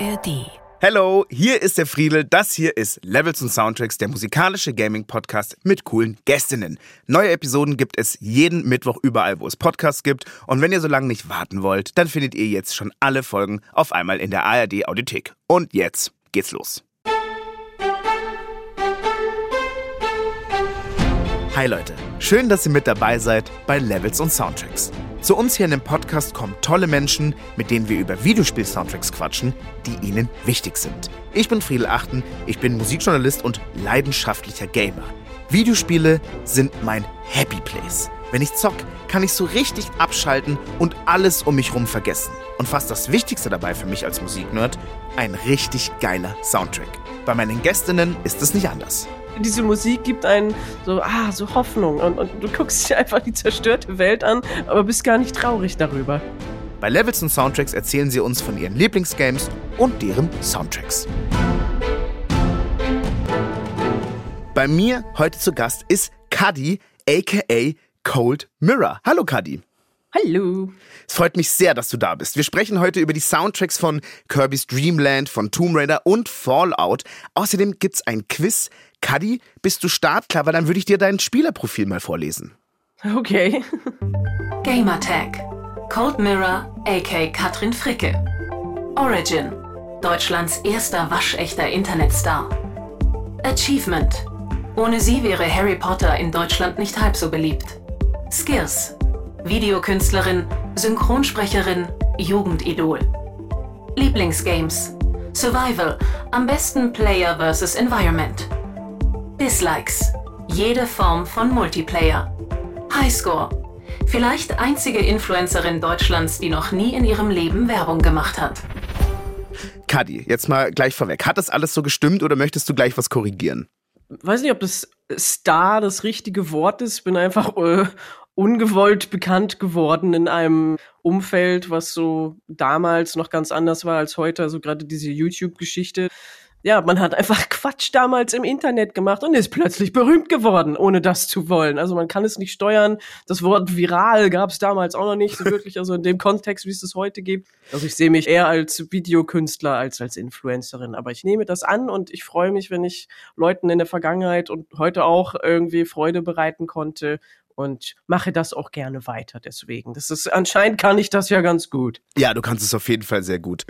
ARD. Hello, hier ist der Friedel. Das hier ist Levels und Soundtracks, der musikalische Gaming-Podcast mit coolen Gästinnen. Neue Episoden gibt es jeden Mittwoch überall, wo es Podcasts gibt. Und wenn ihr so lange nicht warten wollt, dann findet ihr jetzt schon alle Folgen auf einmal in der ARD-Audiothek. Und jetzt geht's los. Hi Leute, schön, dass ihr mit dabei seid bei Levels und Soundtracks. Zu uns hier in dem Podcast kommen tolle Menschen, mit denen wir über Videospiel-Soundtracks quatschen, die ihnen wichtig sind. Ich bin Friedel Achten, ich bin Musikjournalist und leidenschaftlicher Gamer. Videospiele sind mein Happy Place. Wenn ich zock, kann ich so richtig abschalten und alles um mich rum vergessen. Und fast das Wichtigste dabei für mich als Musiknerd, ein richtig geiler Soundtrack. Bei meinen Gästinnen ist es nicht anders diese Musik gibt einen so, ah, so Hoffnung. Und, und du guckst dir einfach die zerstörte Welt an, aber bist gar nicht traurig darüber. Bei Levels und Soundtracks erzählen sie uns von ihren Lieblingsgames und deren Soundtracks. Bei mir heute zu Gast ist Cuddy, aka Cold Mirror. Hallo Cuddy. Hallo. Es freut mich sehr, dass du da bist. Wir sprechen heute über die Soundtracks von Kirby's Dream Land, von Tomb Raider und Fallout. Außerdem gibt's ein Quiz, Cuddy, bist du startklar? Weil dann würde ich dir dein Spielerprofil mal vorlesen. Okay. Gamertag. Cold Mirror, a.k. Katrin Fricke. Origin. Deutschlands erster waschechter Internetstar. Achievement. Ohne sie wäre Harry Potter in Deutschland nicht halb so beliebt. Skills. Videokünstlerin, Synchronsprecherin, Jugendidol. Lieblingsgames. Survival. Am besten Player vs. Environment. Dislikes. Jede Form von Multiplayer. Highscore. Vielleicht einzige Influencerin Deutschlands, die noch nie in ihrem Leben Werbung gemacht hat. Kadi, jetzt mal gleich vorweg. Hat das alles so gestimmt oder möchtest du gleich was korrigieren? Weiß nicht, ob das Star das richtige Wort ist. Ich bin einfach äh, ungewollt bekannt geworden in einem Umfeld, was so damals noch ganz anders war als heute. Also gerade diese YouTube-Geschichte ja, man hat einfach Quatsch damals im Internet gemacht und ist plötzlich berühmt geworden, ohne das zu wollen. Also man kann es nicht steuern. Das Wort viral gab es damals auch noch nicht so wirklich, also in dem Kontext, wie es es heute gibt. Also ich sehe mich eher als Videokünstler als als Influencerin. Aber ich nehme das an und ich freue mich, wenn ich Leuten in der Vergangenheit und heute auch irgendwie Freude bereiten konnte und mache das auch gerne weiter deswegen. Das ist anscheinend kann ich das ja ganz gut. Ja, du kannst es auf jeden Fall sehr gut.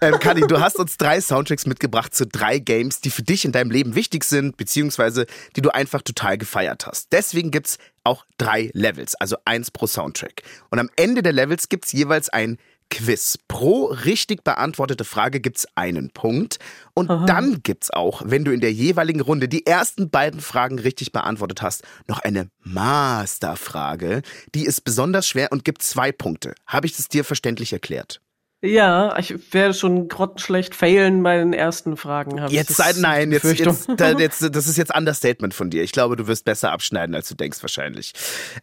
Ähm, Kadi, du hast uns drei Soundtracks mitgebracht zu drei Games, die für dich in deinem Leben wichtig sind, beziehungsweise die du einfach total gefeiert hast. Deswegen gibt's auch drei Levels, also eins pro Soundtrack. Und am Ende der Levels gibt's jeweils ein Quiz. Pro richtig beantwortete Frage gibt's einen Punkt. Und Aha. dann gibt's auch, wenn du in der jeweiligen Runde die ersten beiden Fragen richtig beantwortet hast, noch eine Masterfrage. Die ist besonders schwer und gibt zwei Punkte. Habe ich das dir verständlich erklärt? Ja, ich werde schon grottenschlecht failen bei den ersten Fragen. Jetzt sei, nein, jetzt, jetzt, da, jetzt, das ist jetzt Understatement von dir. Ich glaube, du wirst besser abschneiden, als du denkst wahrscheinlich.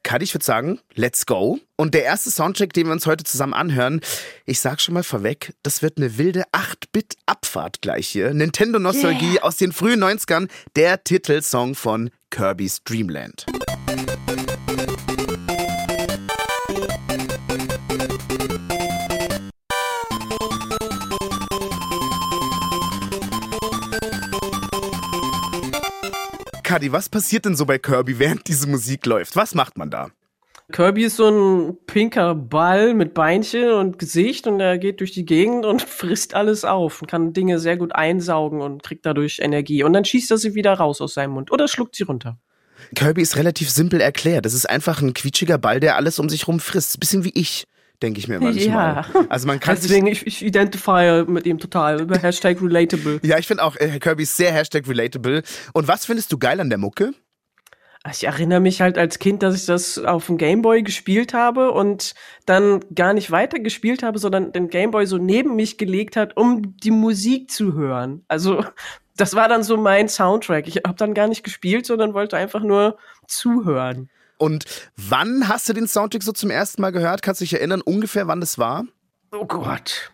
Kadi, ich würde sagen, let's go. Und der erste Soundtrack, den wir uns heute zusammen anhören, ich sag schon mal vorweg, das wird eine wilde 8-Bit-Abfahrt gleich hier. Nintendo-Nostalgie yeah. aus den frühen 90ern, der Titelsong von Kirby's Dreamland. Kadi, was passiert denn so bei Kirby, während diese Musik läuft? Was macht man da? Kirby ist so ein pinker Ball mit Beinchen und Gesicht und er geht durch die Gegend und frisst alles auf und kann Dinge sehr gut einsaugen und kriegt dadurch Energie. Und dann schießt er sie wieder raus aus seinem Mund oder schluckt sie runter. Kirby ist relativ simpel erklärt. Das ist einfach ein quietschiger Ball, der alles um sich rum frisst. Bisschen wie ich denke ich mir manchmal. Ja. Also man kann Deswegen, ich, ich identifiere mit ihm total. Hashtag relatable. Ja, ich finde auch, äh, Kirby ist sehr Hashtag relatable. Und was findest du geil an der Mucke? Ich erinnere mich halt als Kind, dass ich das auf dem Gameboy gespielt habe und dann gar nicht weiter gespielt habe, sondern den Gameboy so neben mich gelegt hat, um die Musik zu hören. Also das war dann so mein Soundtrack. Ich habe dann gar nicht gespielt, sondern wollte einfach nur zuhören. Und wann hast du den Soundtrack so zum ersten Mal gehört? Kannst du dich erinnern, ungefähr wann das war? Oh Gott.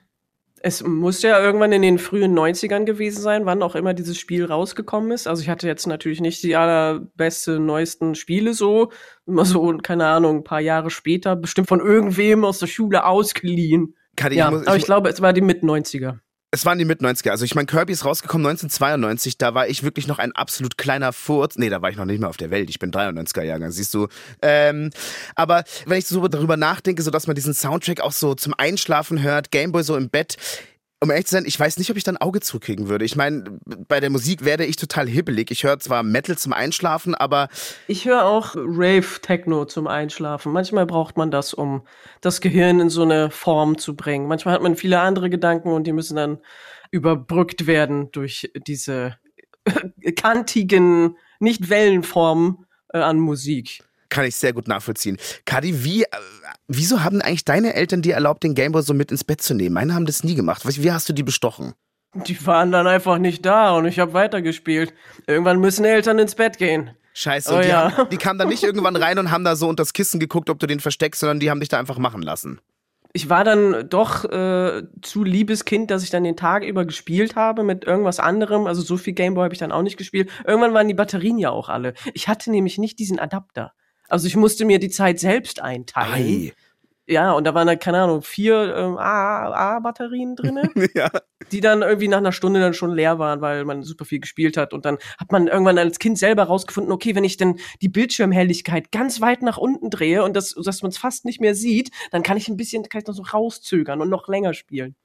Es muss ja irgendwann in den frühen 90ern gewesen sein, wann auch immer dieses Spiel rausgekommen ist. Also ich hatte jetzt natürlich nicht die allerbeste, neuesten Spiele so. Immer so, keine Ahnung, ein paar Jahre später, bestimmt von irgendwem aus der Schule ausgeliehen. Kann ich, ja, muss, aber ich, ich glaube, es war die Mit-90er. Es waren die Mit-90er. Also ich meine, Kirby ist rausgekommen 1992, da war ich wirklich noch ein absolut kleiner Furz. Nee, da war ich noch nicht mehr auf der Welt. Ich bin 93er-Jahrgang, siehst du. Ähm, aber wenn ich so darüber nachdenke, so dass man diesen Soundtrack auch so zum Einschlafen hört, Gameboy so im Bett, um ehrlich zu sein, ich weiß nicht, ob ich da ein Auge zukriegen würde. Ich meine, bei der Musik werde ich total hibbelig. Ich höre zwar Metal zum Einschlafen, aber. Ich höre auch Rave-Techno zum Einschlafen. Manchmal braucht man das, um das Gehirn in so eine Form zu bringen. Manchmal hat man viele andere Gedanken und die müssen dann überbrückt werden durch diese kantigen, nicht Wellenformen äh, an Musik. Kann ich sehr gut nachvollziehen. Kadi, wie, äh, wieso haben eigentlich deine Eltern dir erlaubt, den Gameboy so mit ins Bett zu nehmen? Meine haben das nie gemacht. Wie hast du die bestochen? Die waren dann einfach nicht da und ich habe weitergespielt. Irgendwann müssen Eltern ins Bett gehen. Scheiße, oh, die, ja. haben, die kamen dann nicht irgendwann rein und haben da so unter das Kissen geguckt, ob du den versteckst, sondern die haben dich da einfach machen lassen. Ich war dann doch äh, zu liebes Kind, dass ich dann den Tag über gespielt habe mit irgendwas anderem. Also so viel Gameboy habe ich dann auch nicht gespielt. Irgendwann waren die Batterien ja auch alle. Ich hatte nämlich nicht diesen Adapter. Also ich musste mir die Zeit selbst einteilen. Ei. Ja, und da waren da, keine Ahnung, vier ähm, AA-Batterien drinne, ja. die dann irgendwie nach einer Stunde dann schon leer waren, weil man super viel gespielt hat. Und dann hat man irgendwann als Kind selber rausgefunden, okay, wenn ich denn die Bildschirmhelligkeit ganz weit nach unten drehe und das, dass man es fast nicht mehr sieht, dann kann ich ein bisschen, kann ich noch so rauszögern und noch länger spielen.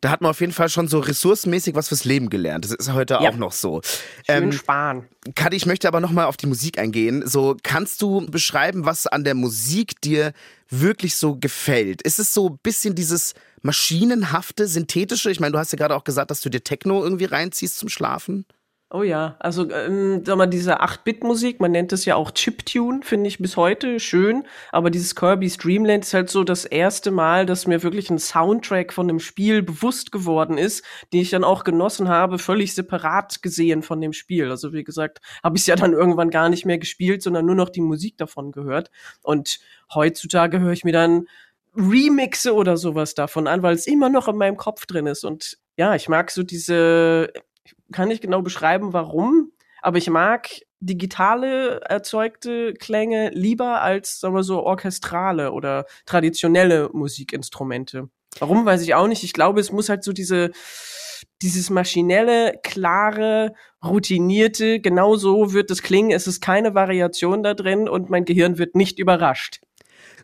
Da hat man auf jeden Fall schon so ressourcenmäßig was fürs Leben gelernt. Das ist heute ja. auch noch so. Schön ähm, sparen. Kadi, ich möchte aber nochmal auf die Musik eingehen. So, kannst du beschreiben, was an der Musik dir wirklich so gefällt? Ist es so ein bisschen dieses maschinenhafte, synthetische? Ich meine, du hast ja gerade auch gesagt, dass du dir Techno irgendwie reinziehst zum Schlafen. Oh ja, also ähm, sag mal, diese 8-Bit-Musik, man nennt es ja auch Chiptune, finde ich bis heute schön, aber dieses Kirby's Dreamland ist halt so das erste Mal, dass mir wirklich ein Soundtrack von dem Spiel bewusst geworden ist, den ich dann auch genossen habe, völlig separat gesehen von dem Spiel. Also wie gesagt, habe ich es ja dann irgendwann gar nicht mehr gespielt, sondern nur noch die Musik davon gehört. Und heutzutage höre ich mir dann Remixe oder sowas davon an, weil es immer noch in meinem Kopf drin ist. Und ja, ich mag so diese kann nicht genau beschreiben, warum, aber ich mag digitale erzeugte Klänge lieber als, sagen wir so, orchestrale oder traditionelle Musikinstrumente. Warum, weiß ich auch nicht. Ich glaube, es muss halt so diese, dieses maschinelle, klare, routinierte, genau so wird es klingen. Es ist keine Variation da drin und mein Gehirn wird nicht überrascht.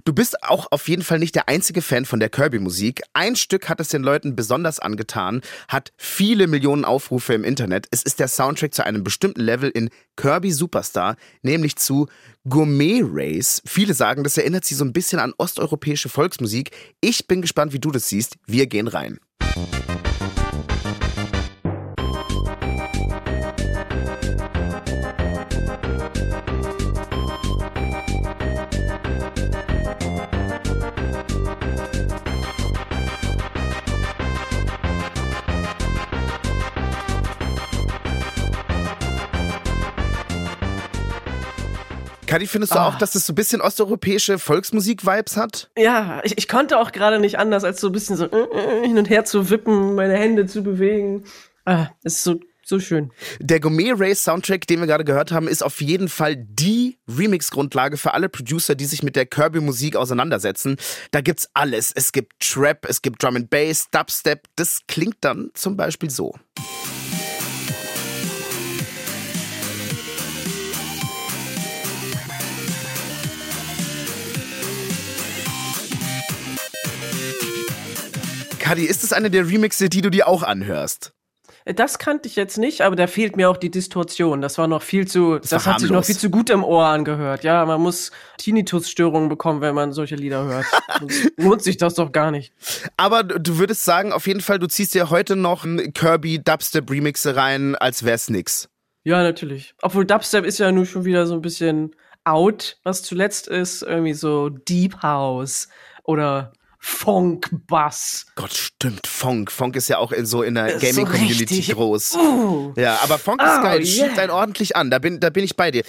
Du bist auch auf jeden Fall nicht der einzige Fan von der Kirby-Musik. Ein Stück hat es den Leuten besonders angetan, hat viele Millionen Aufrufe im Internet. Es ist der Soundtrack zu einem bestimmten Level in Kirby Superstar, nämlich zu Gourmet Race. Viele sagen, das erinnert sie so ein bisschen an osteuropäische Volksmusik. Ich bin gespannt, wie du das siehst. Wir gehen rein. Kadi, findest du oh. auch, dass das so ein bisschen osteuropäische Volksmusik-Vibes hat? Ja, ich, ich konnte auch gerade nicht anders, als so ein bisschen so äh, äh, hin und her zu wippen, meine Hände zu bewegen. Ah, es ist so so schön. Der Gourmet Race Soundtrack, den wir gerade gehört haben, ist auf jeden Fall die Remix-Grundlage für alle Producer, die sich mit der Kirby-Musik auseinandersetzen. Da gibt's alles. Es gibt Trap, es gibt Drum and Bass, Dubstep. Das klingt dann zum Beispiel so. Kadi, ist es eine der Remixe, die du dir auch anhörst? Das kannte ich jetzt nicht, aber da fehlt mir auch die Distortion. Das war noch viel zu, das, das hat sich noch viel zu gut im Ohr angehört. Ja, man muss Tinnitus-Störungen bekommen, wenn man solche Lieder hört. lohnt sich das doch gar nicht. Aber du würdest sagen, auf jeden Fall, du ziehst dir heute noch ein Kirby Dubstep Remixe rein, als wär's nix. Ja, natürlich. Obwohl Dubstep ist ja nur schon wieder so ein bisschen out. Was zuletzt ist, irgendwie so Deep House oder Funk-Bass. Gott, stimmt, Funk. Funk ist ja auch in so in der Gaming-Community so groß. Uh. Ja, aber Funk ist oh, geil, yeah. schiebt einen ordentlich an. Da bin, da bin ich bei dir.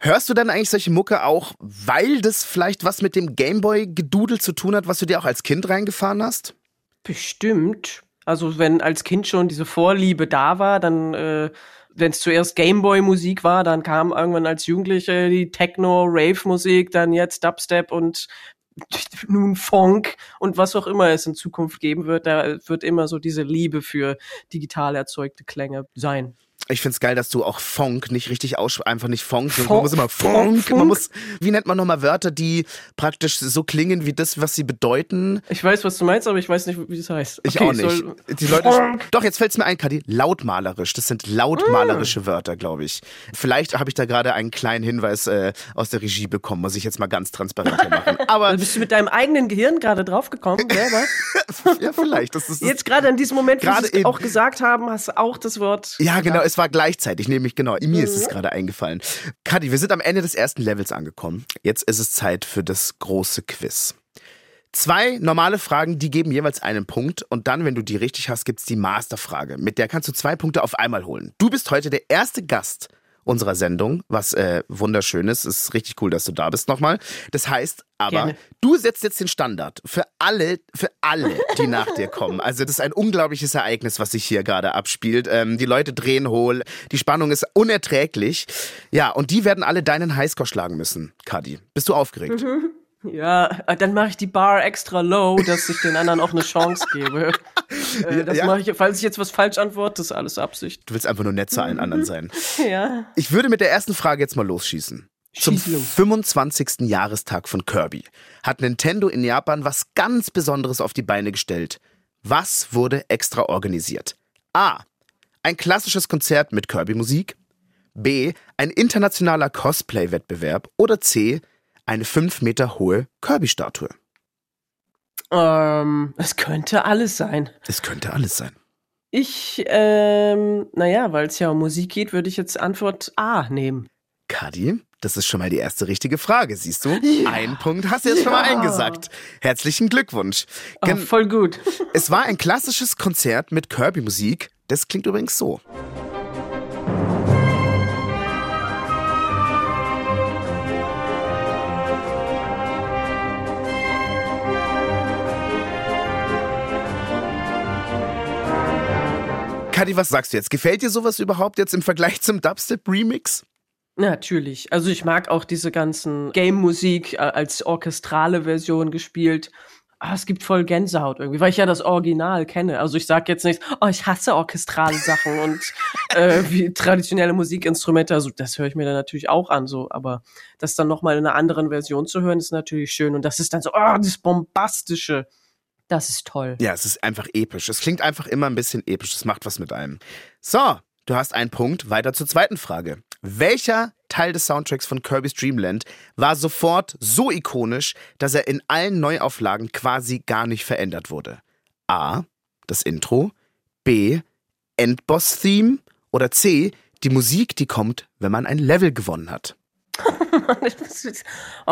Hörst du dann eigentlich solche Mucke auch, weil das vielleicht was mit dem Gameboy-Gedudel zu tun hat, was du dir auch als Kind reingefahren hast? Bestimmt. Also wenn als Kind schon diese Vorliebe da war, dann äh, wenn es zuerst Gameboy-Musik war, dann kam irgendwann als Jugendliche die Techno-Rave-Musik, dann jetzt Dubstep und nun Funk und was auch immer es in Zukunft geben wird, da wird immer so diese Liebe für digital erzeugte Klänge sein. Ich find's geil, dass du auch Funk nicht richtig aussprichst, einfach nicht Funk. Funk. Man muss immer Funk. Funk. Man muss, wie nennt man nochmal Wörter, die praktisch so klingen wie das, was sie bedeuten? Ich weiß, was du meinst, aber ich weiß nicht, wie es heißt. Ich Okay, auch nicht. soll- die Leute, Funk. doch, jetzt fällt's mir ein, Kadi. Lautmalerisch. Das sind lautmalerische Mm. Wörter, glaube ich. Vielleicht habe ich da gerade einen kleinen Hinweis äh, aus der Regie bekommen, muss ich jetzt mal ganz transparent machen. Aber Da bist du mit deinem eigenen Gehirn gerade draufgekommen, selber? ja, vielleicht. Das ist das, Jetzt gerade in diesem Moment, wo sie es auch gesagt haben, hast du auch das Wort. Ja, genau, es war gleichzeitig, nämlich genau. Mir ist Mhm. es gerade eingefallen. Kadi, wir sind am Ende des ersten Levels angekommen. Jetzt ist es Zeit für das große Quiz. Zwei normale Fragen, die geben jeweils einen Punkt und dann, wenn du die richtig hast, gibt's die Masterfrage. Mit der kannst du zwei Punkte auf einmal holen. Du bist heute der erste Gast unserer Sendung, was äh, wunderschön ist. Es ist richtig cool, dass du da bist nochmal. Das heißt aber, Gerne. du setzt jetzt den Standard für alle, für alle, die nach dir kommen. Also das ist ein unglaubliches Ereignis, was sich hier gerade abspielt. Ähm, die Leute drehen hohl, die Spannung ist unerträglich. Ja, und die werden alle deinen Highscore schlagen müssen, Kadi. Bist du aufgeregt? Ja, äh, dann mache ich die Bar extra low, dass ich den anderen auch eine Chance gebe. Äh, das Ja. mache ich, falls ich jetzt was falsch antworte, ist alles Absicht. Du willst einfach nur nett zu allen anderen sein. Ja. Ich würde mit der ersten Frage jetzt mal losschießen. Zum Schieß los. 25. Jahrestag von Kirby hat Nintendo in Japan was ganz Besonderes auf die Beine gestellt. Was wurde extra organisiert? A. Ein klassisches Konzert mit Kirby-Musik. B. Ein internationaler Cosplay-Wettbewerb. Oder C. Eine fünf Meter hohe Kirby-Statue. Ähm, es könnte alles sein. Das könnte alles sein. Ich, ähm, naja, weil es ja um Musik geht, würde ich jetzt Antwort A nehmen. Kadi, das ist schon mal die erste richtige Frage, siehst du? Ja. Ein Punkt hast du jetzt schon mal Ja. eingesagt. Herzlichen Glückwunsch. Oh, Gen- voll gut. Es war ein klassisches Konzert mit Kirby-Musik. Das klingt übrigens so. Kadi, was sagst du jetzt? Gefällt dir sowas überhaupt jetzt im Vergleich zum Dubstep-Remix? Natürlich. Also ich mag auch diese ganzen Game-Musik äh, als orchestrale Version gespielt. Ah, es gibt voll Gänsehaut irgendwie, weil ich ja das Original kenne. Also ich sag jetzt nicht, oh, ich hasse orchestrale Sachen und äh, wie traditionelle Musikinstrumente. Also das höre ich mir dann natürlich auch an, so. Aber das dann nochmal in einer anderen Version zu hören, ist natürlich schön. Und das ist dann so, oh, das Bombastische. Das ist toll. Ja, es ist einfach episch. Es klingt einfach immer ein bisschen episch. Es macht was mit einem. So, du hast einen Punkt. Weiter zur zweiten Frage. Welcher Teil des Soundtracks von Kirby's Dream Land war sofort so ikonisch, dass er in allen Neuauflagen quasi gar nicht verändert wurde? A. Das Intro. B. Endboss-Theme. Oder C. Die Musik, die kommt, wenn man ein Level gewonnen hat. oh,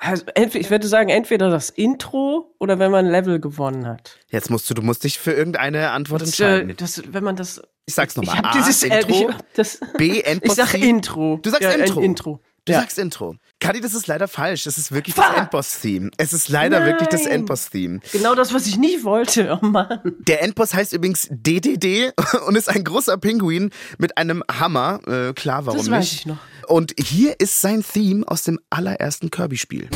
also entweder, ich würde sagen, entweder das Intro oder wenn man ein Level gewonnen hat. Jetzt musst du, du musst dich für irgendeine Antwort Das, entscheiden. äh, das, wenn man das. Ich sag's nochmal. Ich hab A. dieses Intro. Ich, das, B. ich sag. Intro. Du sagst ja, Intro. Intro. Du ja. sagst Intro. Kadi, das ist leider falsch. Es ist wirklich das Fuck. Endboss-Theme. Es ist leider wirklich das Nein. Endboss-Theme. Genau das, was ich nicht wollte. Oh Mann. Der Endboss heißt übrigens DDD und ist ein großer Pinguin mit einem Hammer. Äh, klar, warum Das weiß nicht? ich noch. Und hier ist sein Theme aus dem allerersten Kirby-Spiel.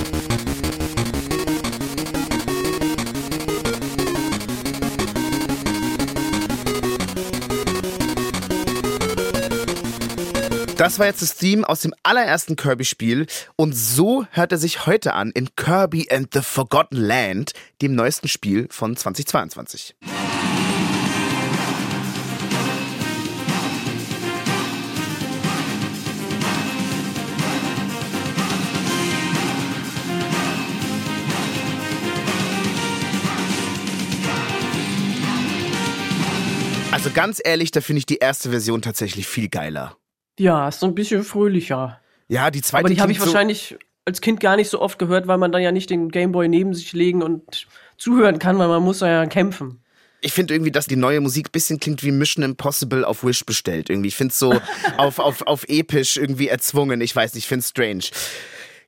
Das war jetzt das Theme aus dem allerersten Kirby-Spiel und so hört er sich heute an in Kirby and the Forgotten Land, dem neuesten Spiel von 2022. Also ganz ehrlich, da finde ich die erste Version tatsächlich viel geiler. Ja, ist so ein bisschen fröhlicher. Ja, die zweite Aber die habe ich so- wahrscheinlich als Kind gar nicht so oft gehört, weil man dann ja nicht den Gameboy neben sich legen und zuhören kann, weil man muss ja kämpfen. Ich finde irgendwie, dass die neue Musik ein bisschen klingt wie Mission Impossible auf Wish bestellt. Irgendwie. Ich finde es so auf, auf, auf episch irgendwie erzwungen. Ich weiß nicht, ich finde es strange.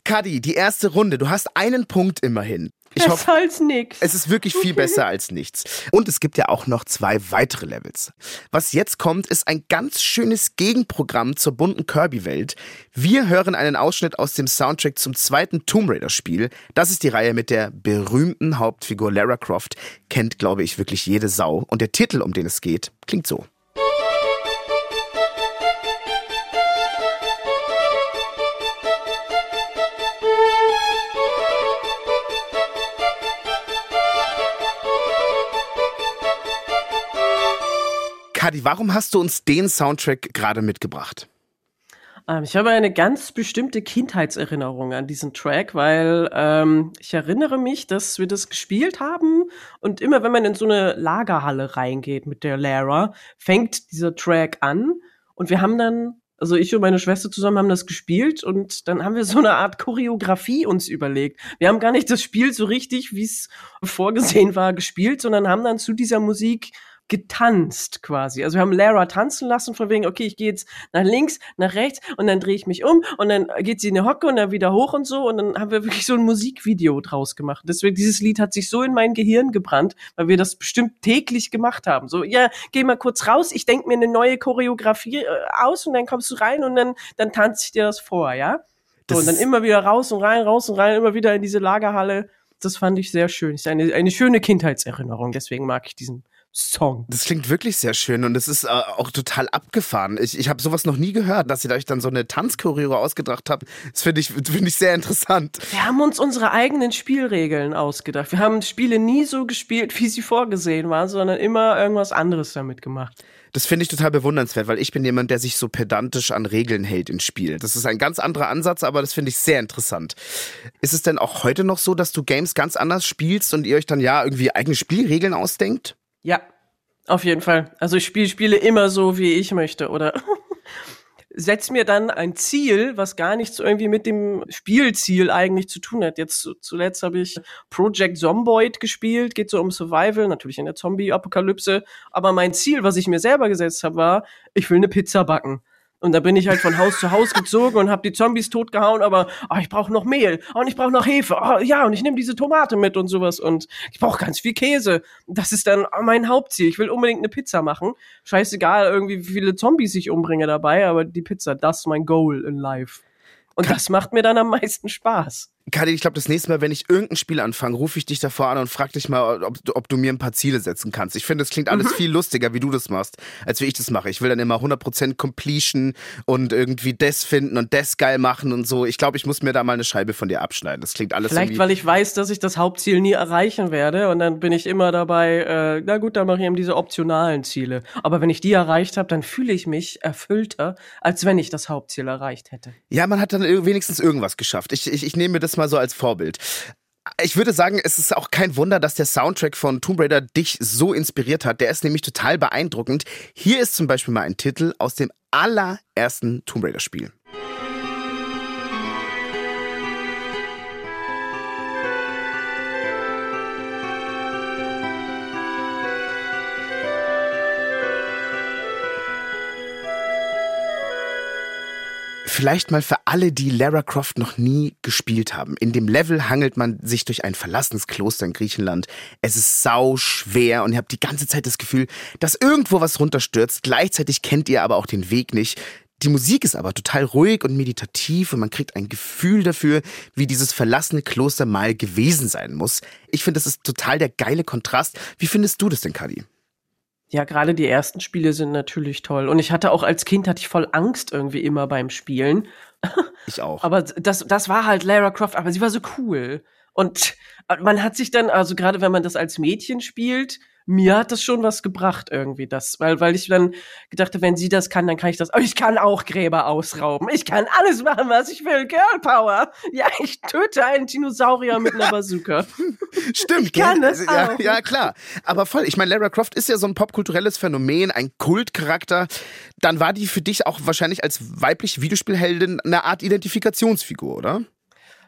Kadi, die erste Runde. Du hast einen Punkt immerhin. Besser hoffe, als nix. es ist wirklich viel besser als nichts. Und es gibt ja auch noch zwei weitere Levels. Was jetzt kommt, ist ein ganz schönes Gegenprogramm zur bunten Kirby-Welt. Wir hören einen Ausschnitt aus dem Soundtrack zum zweiten Tomb Raider-Spiel. Das ist die Reihe mit der berühmten Hauptfigur Lara Croft. Kennt, glaube ich, wirklich jede Sau. Und der Titel, um den es geht, klingt so. Kadi, warum hast du uns den Soundtrack gerade mitgebracht? Ähm, ich habe eine ganz bestimmte Kindheitserinnerung an diesen Track, weil ähm, ich erinnere mich, dass wir das gespielt haben und immer wenn man in so eine Lagerhalle reingeht mit der Lara, fängt dieser Track an und wir haben dann also ich und meine Schwester zusammen haben das gespielt und dann haben wir so eine Art Choreografie uns überlegt. Wir haben gar nicht das Spiel so richtig, wie es vorgesehen war, gespielt, sondern haben dann zu dieser Musik getanzt quasi. Also wir haben Lara tanzen lassen von wegen, okay, ich gehe jetzt nach links, nach rechts und dann drehe ich mich um und dann geht sie in eine Hocke und dann wieder hoch und so und dann haben wir wirklich so ein Musikvideo draus gemacht. Deswegen, dieses Lied hat sich so in mein Gehirn gebrannt, weil wir das bestimmt täglich gemacht haben. So, ja, geh mal kurz raus, ich denke mir eine neue Choreografie äh, aus und dann kommst du rein und dann, dann tanze ich dir das vor, ja? So, und dann immer wieder raus und rein, raus und rein, immer wieder in diese Lagerhalle. Das fand ich sehr schön. Ist eine, eine schöne Kindheitserinnerung, deswegen mag ich diesen Song. Das klingt wirklich sehr schön und es ist äh, auch total abgefahren. Ich, ich habe sowas noch nie gehört, dass ihr euch dann so eine Tanzchoreografie ausgedacht habt. Das finde ich, finde ich sehr interessant. Wir haben uns unsere eigenen Spielregeln ausgedacht. Wir haben Spiele nie so gespielt, wie sie vorgesehen waren, sondern immer irgendwas anderes damit gemacht. Das finde ich total bewundernswert, weil ich bin jemand, der sich so pedantisch an Regeln hält in Spielen. Das ist ein ganz anderer Ansatz, aber das finde ich sehr interessant. Ist es denn auch heute noch so, dass du Games ganz anders spielst und ihr euch dann ja irgendwie eigene Spielregeln ausdenkt? Ja, auf jeden Fall. Also ich spiele Spiele immer so, wie ich möchte, oder? Setz mir dann ein Ziel, was gar nichts irgendwie mit dem Spielziel eigentlich zu tun hat. Jetzt zu- zuletzt habe ich Project Zomboid gespielt, geht so um Survival, natürlich in der Zombie-Apokalypse. Aber mein Ziel, was ich mir selber gesetzt habe, war, ich will eine Pizza backen. Und da bin ich halt von Haus zu Haus gezogen und habe die Zombies totgehauen, aber oh, ich brauche noch Mehl und ich brauche noch Hefe. Oh, ja, und ich nehme diese Tomate mit und sowas und ich brauche ganz viel Käse. Das ist dann mein Hauptziel. Ich will unbedingt eine Pizza machen. Scheißegal, irgendwie wie viele Zombies ich umbringe dabei, aber die Pizza, das ist mein Goal in life. Und das macht mir dann am meisten Spaß. Kadi, ich glaube, das nächste Mal, wenn ich irgendein Spiel anfange, rufe ich dich davor an und frage dich mal, ob, ob du mir ein paar Ziele setzen kannst. Ich finde, es klingt alles viel lustiger, wie du das machst, als wie ich das mache. Ich will dann immer 100% Completion und irgendwie das finden und das geil machen und so. Ich glaube, ich muss mir da mal eine Scheibe von dir abschneiden. Das klingt alles Vielleicht, weil ich weiß, dass ich das Hauptziel nie erreichen werde und dann bin ich immer dabei, äh, na gut, dann mache ich eben diese optionalen Ziele. Aber wenn ich die erreicht habe, dann fühle ich mich erfüllter, als wenn ich das Hauptziel erreicht hätte. Ja, man hat dann wenigstens irgendwas geschafft. Ich, ich, ich nehme mir das mal so als Vorbild. Ich würde sagen, es ist auch kein Wunder, dass der Soundtrack von Tomb Raider dich so inspiriert hat. Der ist nämlich total beeindruckend. Hier ist zum Beispiel mal ein Titel aus dem allerersten Tomb Raider Vielleicht mal für alle, die Lara Croft noch nie gespielt haben. In dem Level hangelt man sich durch ein verlassenes Kloster in Griechenland. Es ist sau schwer und ihr habt die ganze Zeit das Gefühl, dass irgendwo was runterstürzt. Gleichzeitig kennt ihr aber auch den Weg nicht. Die Musik ist aber total ruhig und meditativ und man kriegt ein Gefühl dafür, wie dieses verlassene Kloster mal gewesen sein muss. Ich finde, das ist total der geile Kontrast. Wie findest du das denn, Kadi? Ja, gerade die ersten Spiele sind natürlich toll. Und ich hatte auch als Kind hatte ich voll Angst irgendwie immer beim Spielen. Ich auch. Aber das, das war halt Lara Croft, aber sie war so cool. Und man hat sich dann, also gerade wenn man das als Mädchen spielt, mir hat das schon was gebracht irgendwie, das, weil, weil ich dann gedacht habe, wenn sie das kann, dann kann ich das. Aber ich kann auch Gräber ausrauben. Ich kann alles machen, was ich will. Girl Power. Ja, ich töte einen Dinosaurier mit einer Bazooka. Stimmt, Ich kann ne? es ja, auch. ja, klar. Aber voll, ich meine, Lara Croft ist ja so ein popkulturelles Phänomen, ein Kultcharakter. Dann war die für dich auch wahrscheinlich als weibliche Videospielheldin eine Art Identifikationsfigur, oder?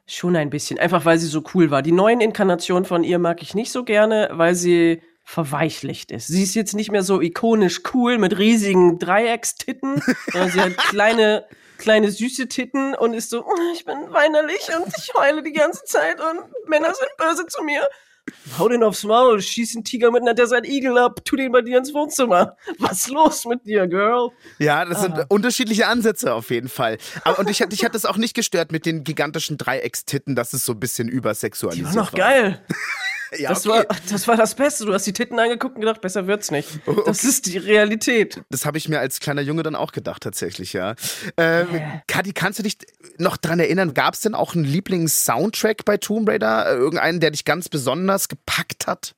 Schon ein bisschen, einfach weil sie so cool war. Die neuen Inkarnationen von ihr mag ich nicht so gerne, weil sie verweichlicht ist. Sie ist jetzt nicht mehr so ikonisch cool mit riesigen Dreieckstitten, sondern sie hat kleine, kleine süße Titten und ist so, "Oh, ich bin weinerlich und ich heule die ganze Zeit und Männer sind böse zu mir. Hau den aufs Maul, schieß einen Tiger mit einer Desert Eagle ab, tu den bei dir ins Wohnzimmer. Was ist los mit dir, Girl? Ja, das sind unterschiedliche Ansätze auf jeden Fall. Aber, und ich, hat- dich hat das auch nicht gestört mit den gigantischen Dreieckstitten, dass es so ein bisschen Die übersexualisiert war noch geil. Ja, Das, okay. war, das war das Beste. Du hast die Titten angeguckt und gedacht, besser wird's nicht. Das ist die Realität. Das habe ich mir als kleiner Junge dann auch gedacht, tatsächlich, ja. Ähm, Kadi, kannst du dich noch dran erinnern, gab es denn auch einen Lieblings-Soundtrack bei Tomb Raider? Äh, Irgendeinen, der dich ganz besonders gepackt hat?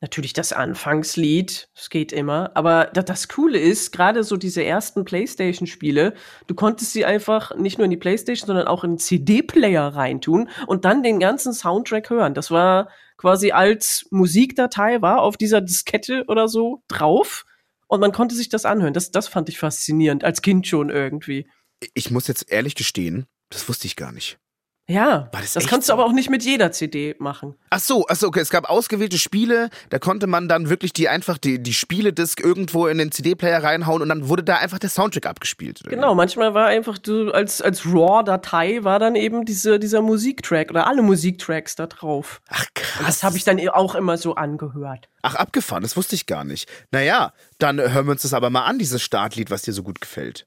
Natürlich das Anfangslied, es geht immer. Aber da, das Coole ist, gerade so diese ersten PlayStation-Spiele, du konntest sie einfach nicht nur in die PlayStation, sondern auch in einen CD-Player reintun und dann den ganzen Soundtrack hören. Das war quasi als Musikdatei war auf dieser Diskette oder so drauf und man konnte sich das anhören. Das, das fand ich faszinierend, als Kind schon irgendwie. Ich muss jetzt ehrlich gestehen, das wusste ich gar nicht. Ja, das das kannst so? du aber auch nicht mit jeder CD machen. Ach so, ach so, okay. Es gab ausgewählte Spiele, da konnte man dann wirklich die einfach die, die Spieledisk irgendwo in den CD-Player reinhauen und dann wurde da einfach der Soundtrack abgespielt. Genau, manchmal war einfach du als, als RAW-Datei war dann eben diese, dieser Musiktrack oder alle Musiktracks da drauf. Ach krass. Das habe ich dann auch immer so angehört. Ach, abgefahren, das wusste ich gar nicht. Naja, dann hören wir uns das aber mal an, dieses Startlied, was dir so gut gefällt.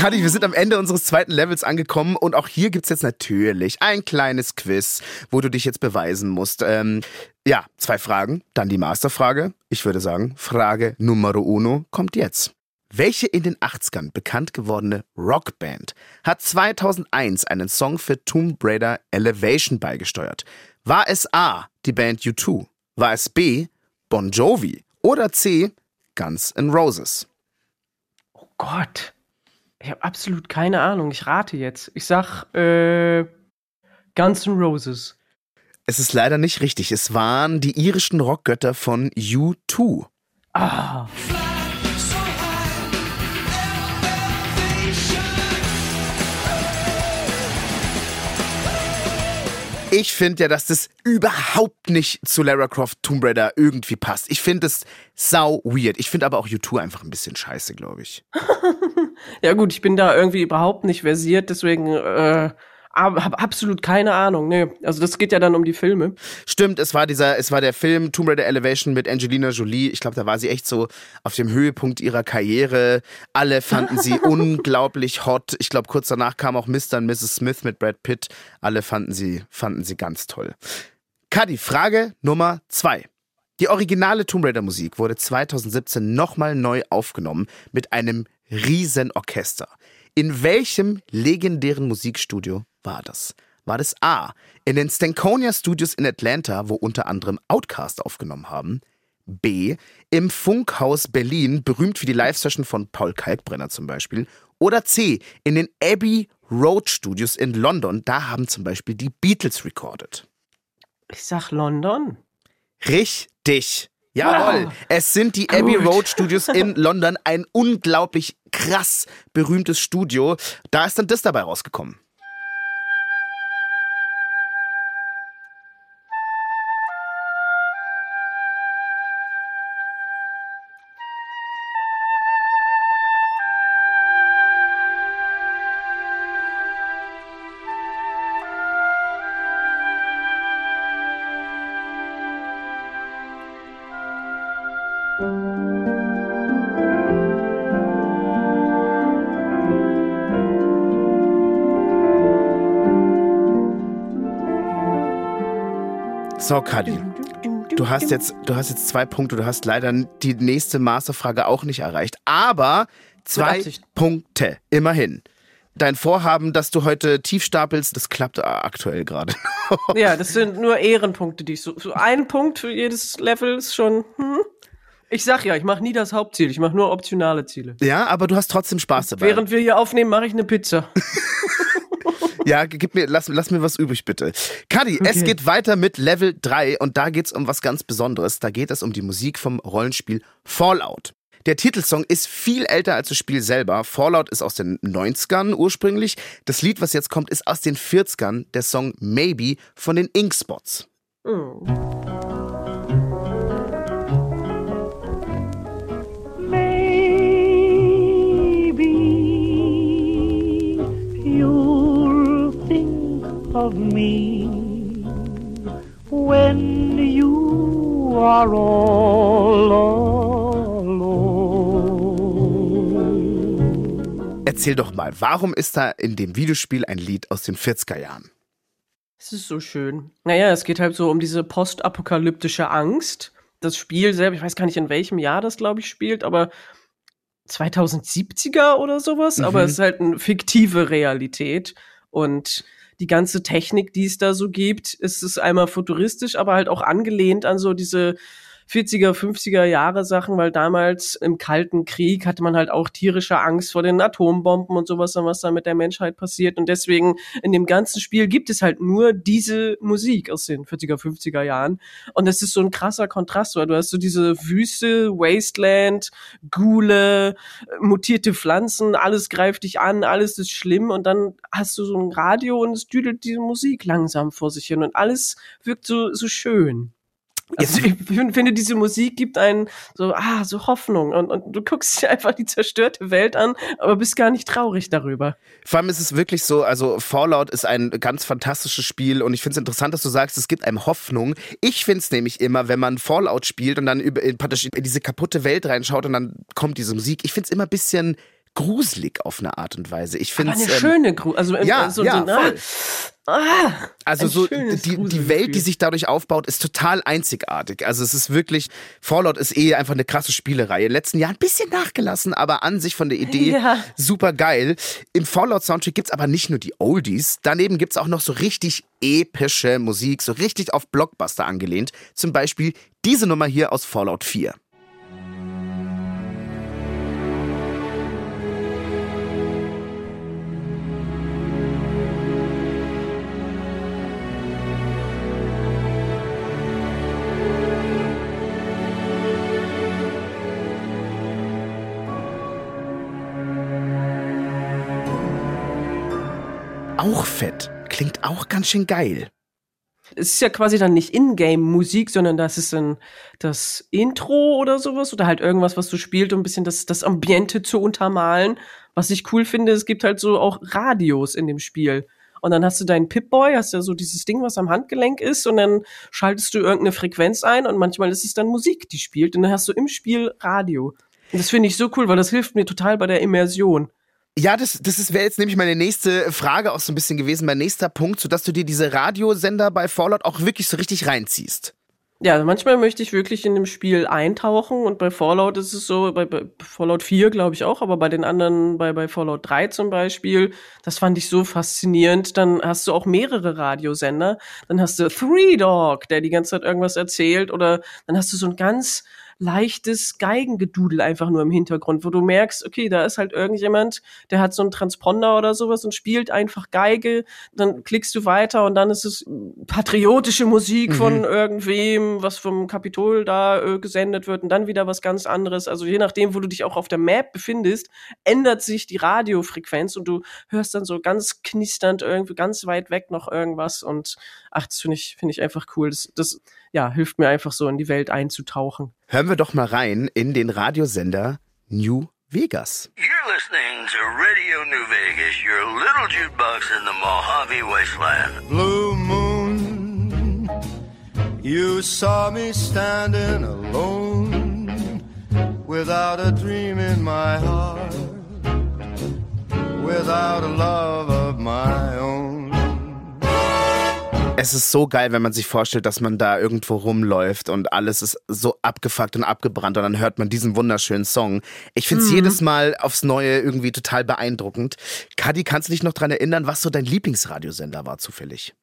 Kadi, wir sind am Ende unseres zweiten Levels angekommen und auch hier gibt's jetzt natürlich ein kleines Quiz, wo du dich jetzt beweisen musst. Ähm, ja, zwei Fragen, dann die Masterfrage. Ich würde sagen, Frage Numero uno kommt jetzt. Welche in den 80ern bekannt gewordene Rockband hat 2001 einen Song für Tomb Raider Elevation beigesteuert? War es A, die Band U2? War es B, Bon Jovi? Oder C, Guns N' Roses? Oh Gott. Ich habe absolut keine Ahnung. Ich rate jetzt. Ich sag äh, Guns N' Roses. Es ist leider nicht richtig. Es waren die irischen Rockgötter von U2. Ah, Ich finde ja, dass das überhaupt nicht zu Lara Croft Tomb Raider irgendwie passt. Ich finde es sau weird. Ich finde aber auch U2 einfach ein bisschen scheiße, glaube ich. ja gut, ich bin da irgendwie überhaupt nicht versiert, deswegen äh, habe absolut keine Ahnung. Nee, also das geht ja dann um die Filme. Stimmt, es war dieser, es war der Film Tomb Raider Elevation mit Angelina Jolie. Ich glaube, da war sie echt so auf dem Höhepunkt ihrer Karriere. Alle fanden sie unglaublich hot. Ich glaube, kurz danach kam auch Mr. und Mrs. Smith mit Brad Pitt. Alle fanden sie, fanden sie ganz toll. Kadi, Frage Nummer zwei. Die originale Tomb Raider Musik wurde 2017 nochmal neu aufgenommen mit einem riesen Orchester. In welchem legendären Musikstudio war das? War das A. in den Stankonia Studios in Atlanta, wo unter anderem Outcast aufgenommen haben? B. im Funkhaus Berlin, berühmt für die Live-Session von Paul Kalkbrenner zum Beispiel? Oder C. in den Abbey Road Studios in London, da haben zum Beispiel die Beatles recorded. Ich sag London. Richtig. Jawohl. Wow. Es sind die Abbey Gut. Road Studios in London. Ein unglaublich krass berühmtes Studio. Da ist dann das dabei rausgekommen. So, Kadi. Du hast jetzt, du hast jetzt zwei Punkte. Du hast leider die nächste Masterfrage auch nicht erreicht. Aber zwei. Punkte. Immerhin. Dein Vorhaben, dass du heute tief stapelst, das klappt aktuell gerade. Ja, das sind nur Ehrenpunkte, die ich so. So ein Punkt für jedes Level ist schon. Hm? Ich sag ja, ich mache nie das Hauptziel, ich mache nur optionale Ziele. ja, aber du hast trotzdem Spaß dabei. Während wir hier aufnehmen, mache ich eine Pizza. Ja, gib mir, lass, lass mir was übrig, bitte. Kadi, es Okay. geht weiter mit Level 3 und da geht's um was ganz Besonderes. Da geht es um die Musik vom Rollenspiel Fallout. Der Titelsong ist viel älter als das Spiel selber. Fallout ist aus den 90ern ursprünglich. Das Lied, was jetzt kommt, ist aus den 40ern. Der Song Maybe von den Inkspots. Oh. Of me when you are all alone. Erzähl doch mal, warum ist da in dem Videospiel ein Lied aus den 40er Jahren? Es ist so schön. Naja, es geht halt so um diese postapokalyptische Angst. Das Spiel selber, ich weiß gar nicht, in welchem Jahr das, glaube ich, spielt, aber 2070er oder sowas, mhm. aber es ist halt eine fiktive Realität. Und die ganze Technik, die es da so gibt, ist es einmal futuristisch, aber halt auch angelehnt an so diese 40er, 50er Jahre Sachen, weil damals im Kalten Krieg hatte man halt auch tierische Angst vor den Atombomben und sowas, was da mit der Menschheit passiert. Und deswegen in dem ganzen Spiel gibt es halt nur diese Musik aus den 40er, 50er Jahren. Und das ist so ein krasser Kontrast, weil du hast so diese Wüste, Wasteland, Gule, mutierte Pflanzen, alles greift dich an, alles ist schlimm. Und dann hast du so ein Radio und es düdelt diese Musik langsam vor sich hin und alles wirkt so, so schön. Also ich finde, diese Musik gibt einen so, ah, so Hoffnung und, und du guckst dir einfach die zerstörte Welt an, aber bist gar nicht traurig darüber. Vor allem ist es wirklich so, also Fallout ist ein ganz fantastisches Spiel und ich finde es interessant, dass du sagst, es gibt einem Hoffnung. Ich finde es nämlich immer, wenn man Fallout spielt und dann über, in, in diese kaputte Welt reinschaut und dann kommt diese Musik, ich finde es immer ein bisschen gruselig auf eine Art und Weise. Ich finde eine ähm, schöne Grusel, also ja, so, ja, so, voll. Ah, also so die, die Welt, die sich dadurch aufbaut, ist total einzigartig. Also es ist wirklich Fallout ist eh einfach eine krasse Spielerei. Den letzten Jahren ein bisschen nachgelassen, aber an sich von der Idee ja. super geil. Im Fallout Soundtrack gibt's aber nicht nur die Oldies, daneben gibt's auch noch so richtig epische Musik, so richtig auf Blockbuster angelehnt. Zum Beispiel diese Nummer hier aus Fallout 4. auch fett. Klingt auch ganz schön geil. Es ist ja quasi dann nicht Ingame-Musik, sondern das ist dann das Intro oder sowas oder halt irgendwas, was du spielst, um ein bisschen das, das Ambiente zu untermalen. Was ich cool finde, es gibt halt so auch Radios in dem Spiel. Und dann hast du deinen Pip-Boy, hast ja so dieses Ding, was am Handgelenk ist, und dann schaltest du irgendeine Frequenz ein und manchmal ist es dann Musik, die spielt. Und dann hast du im Spiel Radio. Und das finde ich so cool, weil das hilft mir total bei der Immersion. Ja, das, das wäre jetzt nämlich meine nächste Frage auch so ein bisschen gewesen, mein nächster Punkt, sodass du dir diese Radiosender bei Fallout auch wirklich so richtig reinziehst. Ja, manchmal möchte ich wirklich in dem Spiel eintauchen und bei Fallout ist es so, bei, bei Fallout 4 glaube ich auch, aber bei den anderen, bei, bei Fallout 3 zum Beispiel, das fand ich so faszinierend. Dann hast du auch mehrere Radiosender. Dann hast du Three Dog, der die ganze Zeit irgendwas erzählt oder dann hast du so ein ganz leichtes Geigengedudel einfach nur im Hintergrund, wo du merkst, okay, da ist halt irgendjemand, der hat so einen Transponder oder sowas und spielt einfach Geige, dann klickst du weiter und dann ist es patriotische Musik mhm. von irgendwem, was vom Kapitol da äh, gesendet wird und dann wieder was ganz anderes. Also je nachdem, wo du dich auch auf der Map befindest, ändert sich die Radiofrequenz und du hörst dann so ganz knisternd irgendwie ganz weit weg noch irgendwas und ach, das finde ich, finde ich einfach cool. Das, das ja, hilft mir einfach so in die Welt einzutauchen. Hören wir doch mal rein in den Radiosender New Vegas. You're listening to Radio New Vegas, your little jukebox in the Mojave Wasteland. Blue moon, you saw me standing alone, without a dream in my heart, without a love of my own. Es ist so geil, wenn man sich vorstellt, dass man da irgendwo rumläuft und alles ist so abgefuckt und abgebrannt und dann hört man diesen wunderschönen Song. Ich finde es mhm. jedes Mal aufs Neue irgendwie total beeindruckend. Kadi, kannst du dich noch dran erinnern, was so dein Lieblingsradiosender war zufällig?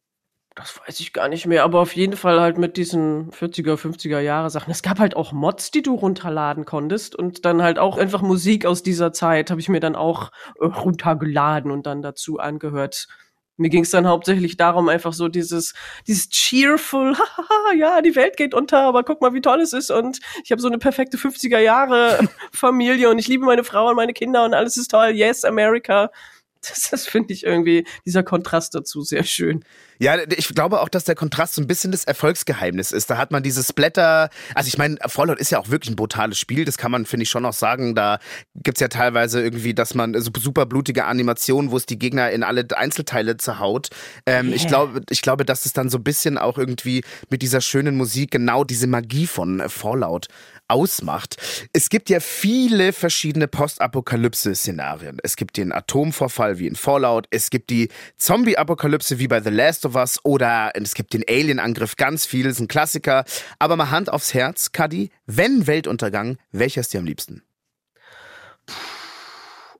Das weiß ich gar nicht mehr, aber auf jeden Fall halt mit diesen 40er, 50er Jahre Sachen. Es gab halt auch Mods, die du runterladen konntest und dann halt auch einfach Musik aus dieser Zeit habe ich mir dann auch runtergeladen und dann dazu angehört. Mir ging es dann hauptsächlich darum, einfach so dieses, dieses cheerful, hahaha, ja, die Welt geht unter, aber guck mal, wie toll es ist und ich habe so eine perfekte 50er Jahre Familie und ich liebe meine Frau und meine Kinder und alles ist toll, yes, America. Das, das finde ich irgendwie, dieser Kontrast dazu sehr schön. Ja, ich glaube auch, dass der Kontrast so ein bisschen das Erfolgsgeheimnis ist. Da hat man diese Splatter, also ich meine, Fallout ist ja auch wirklich ein brutales Spiel, das kann man, finde ich, schon auch sagen. Da gibt's ja teilweise irgendwie, dass man so super blutige Animationen, wo es die Gegner in alle Einzelteile zerhaut. Ähm, yeah. ich, glaube, ich glaube, dass es dann so ein bisschen auch irgendwie mit dieser schönen Musik genau diese Magie von Fallout ausmacht. Es gibt ja viele verschiedene Postapokalypse-Szenarien. Es gibt den Atomvorfall wie in Fallout, es gibt die Zombie-Apokalypse wie bei The Last of Us oder es gibt den Alien-Angriff, ganz viel, ist ein Klassiker. Aber mal Hand aufs Herz, Kadi, wenn Weltuntergang, welcher ist dir am liebsten?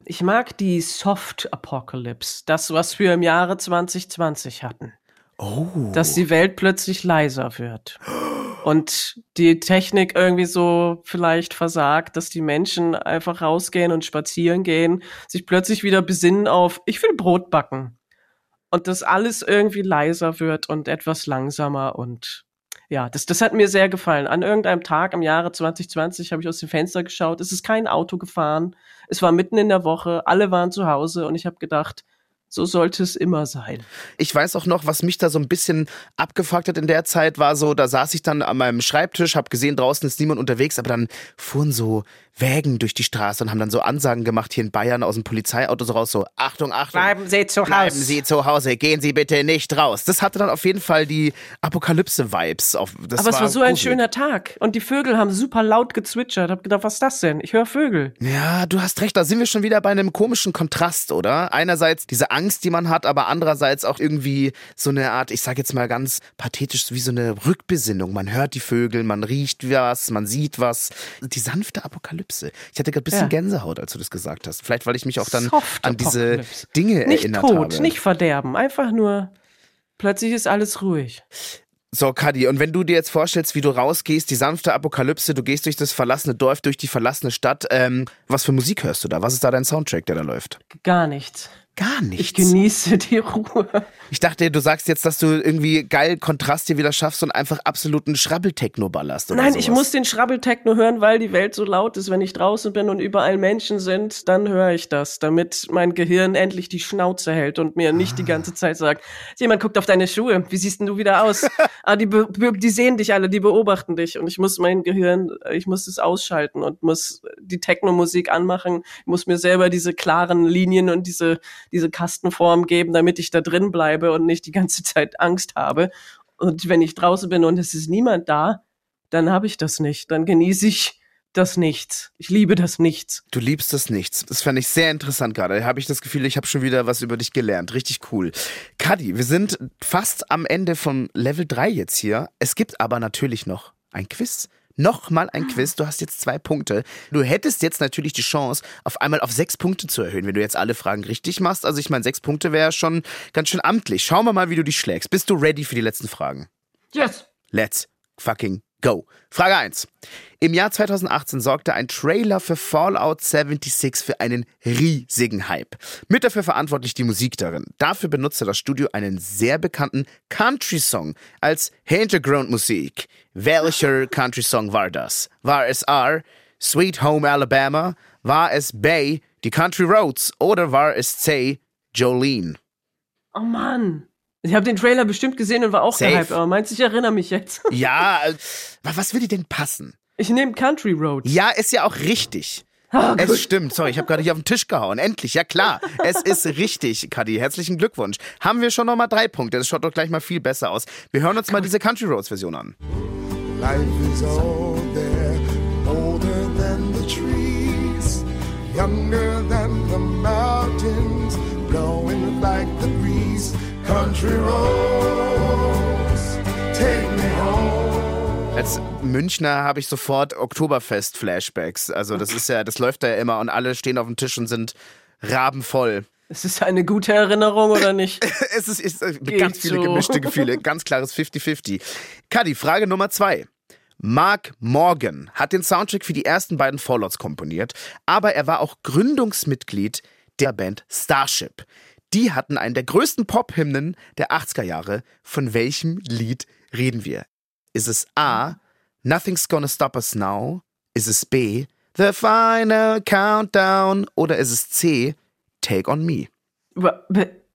Ich mag die Soft Apocalypse, das, was wir im Jahre 2020 hatten. Oh. Dass die Welt plötzlich leiser wird. Und die Technik irgendwie so vielleicht versagt, dass die Menschen einfach rausgehen und spazieren gehen, sich plötzlich wieder besinnen auf, ich will Brot backen und dass alles irgendwie leiser wird und etwas langsamer und ja, das, das hat mir sehr gefallen. An irgendeinem Tag im Jahre 2020 habe ich aus dem Fenster geschaut. Es ist kein Auto gefahren. Es war mitten in der Woche. Alle waren zu Hause und ich habe gedacht, so sollte es immer sein. Ich weiß auch noch, was mich da so ein bisschen abgefuckt hat in der Zeit, war so, da saß ich dann an meinem Schreibtisch, habe gesehen, draußen ist niemand unterwegs, aber dann fuhren so Wägen durch die Straße und haben dann so Ansagen gemacht hier in Bayern aus dem Polizeiauto so raus, so Achtung, Achtung. Bleiben Sie zu Hause. Bleiben Sie zu Hause, gehen Sie bitte nicht raus. Das hatte dann auf jeden Fall die Apokalypse-Vibes. Aber es war so gruselig. ein schöner Tag und die Vögel haben super laut gezwitschert. Hab gedacht, was ist das denn? Ich höre Vögel. Ja, du hast recht, da sind wir schon wieder bei einem komischen Kontrast, oder? Einerseits diese Angst, die man hat, aber andererseits auch irgendwie so eine Art, ich sag jetzt mal ganz pathetisch, wie so eine Rückbesinnung. Man hört die Vögel, man riecht was, man sieht was. Die sanfte Apokalypse. Apokalypse. Ich hatte gerade ein bisschen ja. Gänsehaut, als du das gesagt hast. Vielleicht, weil ich mich auch dann an diese Dinge nicht erinnert tot, habe. Nicht tot, nicht verderben. Einfach nur, plötzlich ist alles ruhig. So, Kadi, und wenn du dir jetzt vorstellst, wie du rausgehst, die sanfte Apokalypse, du gehst durch das verlassene Dorf, durch die verlassene Stadt, ähm, was für Musik hörst du da? Was ist da dein Soundtrack, der da läuft? Gar nichts. Gar nichts. Ich genieße die Ruhe. Ich dachte, du sagst jetzt, dass du irgendwie geil Kontrast hier wieder schaffst und einfach absoluten Schrabbeltechno ballerst. Nein, sowas. ich muss den Schrabbeltechno hören, weil die Welt so laut ist. Wenn ich draußen bin und überall Menschen sind, dann höre ich das, damit mein Gehirn endlich die Schnauze hält und mir nicht ah. die ganze Zeit sagt, jemand guckt auf deine Schuhe, wie siehst denn du wieder aus? ah, die, die sehen dich alle, die beobachten dich und ich muss mein Gehirn, ich muss es ausschalten und muss die Techno-Musik anmachen, ich muss mir selber diese klaren Linien und diese diese Kastenform geben, damit ich da drin bleibe und nicht die ganze Zeit Angst habe. Und wenn ich draußen bin und es ist niemand da, dann habe ich das nicht. Dann genieße ich das Nichts. Ich liebe das Nichts. Du liebst das Nichts. Das fand ich sehr interessant gerade. Da habe ich das Gefühl, ich habe schon wieder was über dich gelernt. Richtig cool. Kadi, wir sind fast am Ende von Level 3 jetzt hier. Es gibt aber natürlich noch ein Quiz nochmal ein Quiz. Du hast jetzt zwei Punkte. Du hättest jetzt natürlich die Chance, auf einmal auf sechs Punkte zu erhöhen, wenn du jetzt alle Fragen richtig machst. Also ich meine, sechs Punkte wäre schon ganz schön amtlich. Schauen wir mal, wie du dich schlägst. Bist du ready für die letzten Fragen? Yes. Let's fucking go. Frage 1. Im Jahr 2018 sorgte ein Trailer für Fallout 76 für einen riesigen Hype. Mit dafür verantwortlich die Musik darin. Dafür benutzte das Studio einen sehr bekannten Country-Song als Hintergrundmusik. Welcher Country-Song war das? War es A. Sweet Home Alabama? War es B. Die Country Roads? Oder war es C. Jolene? Oh Mann. Ich habe den Trailer bestimmt gesehen und war auch Safe. gehypt, aber meinst du, ich erinnere mich jetzt? Ja, äh, was würde denn passen? Ich nehme Country Road. Ja, ist ja auch richtig. Oh, es stimmt, sorry, ich habe gerade hier auf den Tisch gehauen. Endlich, ja klar. Es ist richtig, Kadi. Herzlichen Glückwunsch. Haben wir schon nochmal drei Punkte. Das schaut doch gleich mal viel besser aus. Wir hören uns mal diese Country Roads Version an. Life is all there, older than the trees, younger Country Roads, take me home. Als Münchner habe ich sofort Oktoberfest-Flashbacks. Also das ist ja, das läuft da ja immer und alle stehen auf dem Tisch und sind rabenvoll. Es ist eine gute Erinnerung oder nicht? es ist, ist äh, ganz viele so. gemischte Gefühle, ganz klares 50-50. Kadi, Frage Nummer zwei. Mark Morgan hat den Soundtrack für die ersten beiden Fallouts komponiert, aber er war auch Gründungsmitglied der Band Starship. Die hatten einen der größten Pop-Hymnen der 80er Jahre. Von welchem Lied reden wir? Ist es A, Nothing's Gonna Stop Us Now? Ist es B, The Final Countdown? Oder ist es C, Take On Me?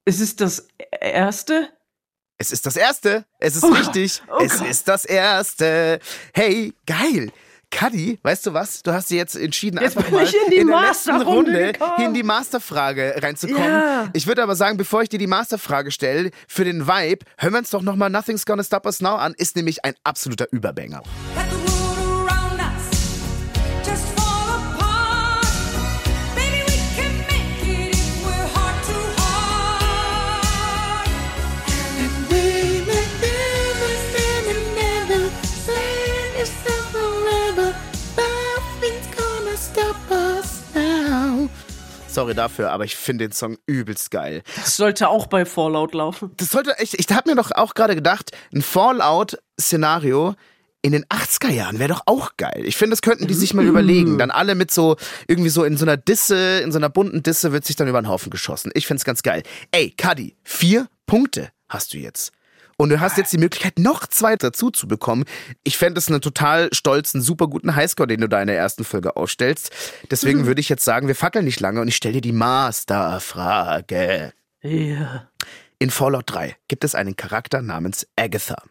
Ist es das erste? Es ist das erste. Es ist Oh, richtig. oh es Gott. ist das erste. Hey, geil. Cuddy, weißt du was? Du hast dir jetzt entschieden, Jetzt einfach bin mal ich in die der letzten Masterrunde Runde in die Masterfrage reinzukommen. Ja. Ich würde aber sagen, bevor ich dir die Masterfrage stelle, für den Vibe, hören wir uns doch nochmal Nothing's Gonna Stop Us Now an. Ist nämlich ein absoluter Überbanger. Sorry dafür, aber ich finde den Song übelst geil. Das sollte auch bei Fallout laufen. Das sollte echt, ich habe mir doch auch gerade gedacht, ein Fallout-Szenario in den 80er Jahren wäre doch auch geil. Ich finde, das könnten die sich mal überlegen. Dann alle mit so, irgendwie so in so einer Disse, in so einer bunten Disse wird sich dann über den Haufen geschossen. Ich find's ganz geil. Ey, Cuddy, vier Punkte hast du jetzt. Und du hast jetzt die Möglichkeit, noch zwei dazu zu bekommen. Ich fände es einen total stolzen, super guten Highscore, den du da in der ersten Folge aufstellst. Deswegen würde ich jetzt sagen, wir fackeln nicht lange und ich stelle dir die Masterfrage. Ja. In Fallout 3 gibt es einen Charakter namens Agatha.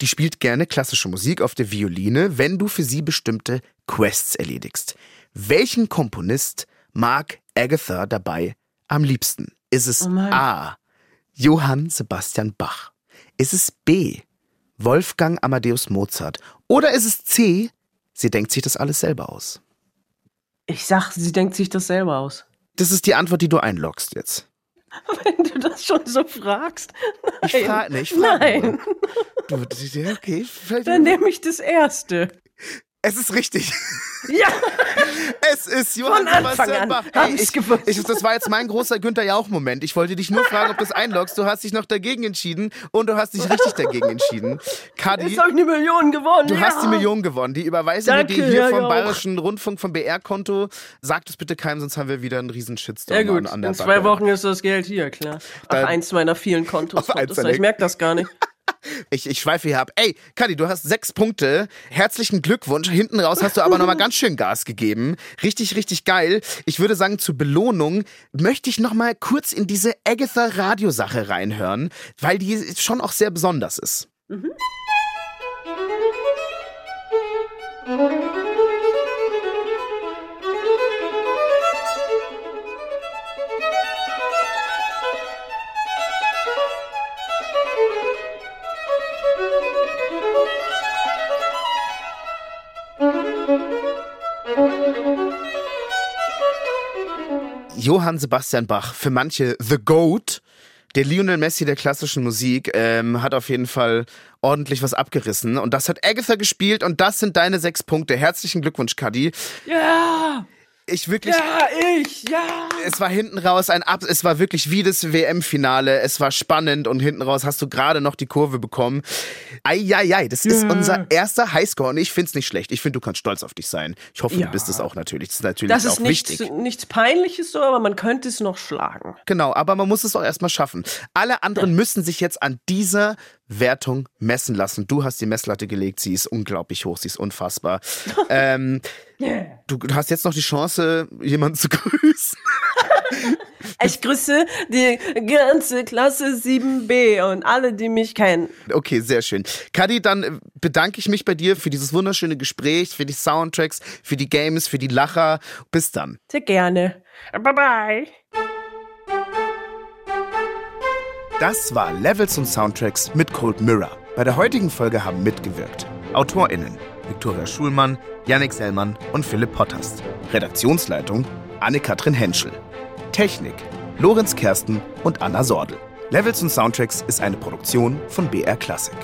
Die spielt gerne klassische Musik auf der Violine, wenn du für sie bestimmte Quests erledigst. Welchen Komponist mag Agatha dabei am liebsten? Ist es Oh. A. Johann Sebastian Bach? Ist es B. Wolfgang Amadeus Mozart? Oder ist es C. Sie denkt sich das alles selber aus? Ich sag, sie denkt sich das selber aus. Das ist die Antwort, die du einloggst jetzt. Wenn du das schon so fragst. Ich frage nicht. Ich frag Nein, nur. Du, okay. Dann nehme ich das erste. Es ist richtig. Ja, Es ist Johann Von Anfang Sebastian an Bach. hab Ey, ich's ich, ich, das war jetzt mein großer Günther Jauch-Moment. Ich wollte dich nur fragen, ob du es einloggst. Du hast dich noch dagegen entschieden und du hast dich richtig dagegen entschieden. Kadi, jetzt habe ich eine Million gewonnen. du ja. hast die Million gewonnen. Die überweisen wir Danke, dir hier Herr vom Jauch. Bayerischen Rundfunk, vom BR-Konto. Sag das bitte keinem, sonst haben wir wieder einen riesen Shitstorm Ja gut, an, an der in zwei Backe. Wochen ist das Geld hier, klar. Auf Dann- eins meiner vielen Kontos. Auf eins Ich merke das gar nicht. Ich, ich schweife hier ab. Ey, Kadi, du hast sechs Punkte. Herzlichen Glückwunsch. Hinten raus hast du aber nochmal ganz schön Gas gegeben. Richtig, richtig geil. Ich würde sagen, zur Belohnung möchte ich nochmal kurz in diese Agatha-Radiosache reinhören, weil die schon auch sehr besonders ist. Johann Sebastian Bach, für manche The Goat, der Lionel Messi der klassischen Musik, ähm, hat auf jeden Fall ordentlich was abgerissen. Und das hat Agatha gespielt und das sind deine sechs Punkte. Herzlichen Glückwunsch, Cuddy. Ja, Ich wirklich. ja, ich, ja. Es war hinten raus ein Ab, es war wirklich wie das WM-Finale. Es war spannend und hinten raus hast du gerade noch die Kurve bekommen. Eieiei, das ist Ja. unser erster Highscore und ich find's nicht schlecht. Ich finde, du kannst stolz auf dich sein. Ich hoffe, Ja. du bist es auch natürlich. Das ist natürlich Das auch ist nichts, wichtig. nichts Peinliches so, aber man könnte es noch schlagen. Genau, aber man muss es auch erstmal schaffen. Alle anderen müssen sich jetzt an dieser Wertung messen lassen. Du hast die Messlatte gelegt, sie ist unglaublich hoch, sie ist unfassbar. ähm, du, du hast jetzt noch die Chance, jemanden zu grüßen. Ich grüße die ganze Klasse 7b und alle, die mich kennen. Okay, sehr schön. Kadi, dann bedanke ich mich bei dir für dieses wunderschöne Gespräch, für die Soundtracks, für die Games, für die Lacher. Bis dann. Sehr gerne. Bye bye. Das war Levels und Soundtracks mit Cold Mirror. Bei der heutigen Folge haben mitgewirkt AutorInnen Viktoria Schulmann, Yannick Sellmann und Philipp Pottast. Redaktionsleitung Anne-Katrin Henschel. Technik Lorenz Kersten und Anna Sordel. Levels und Soundtracks ist eine Produktion von BR Classic.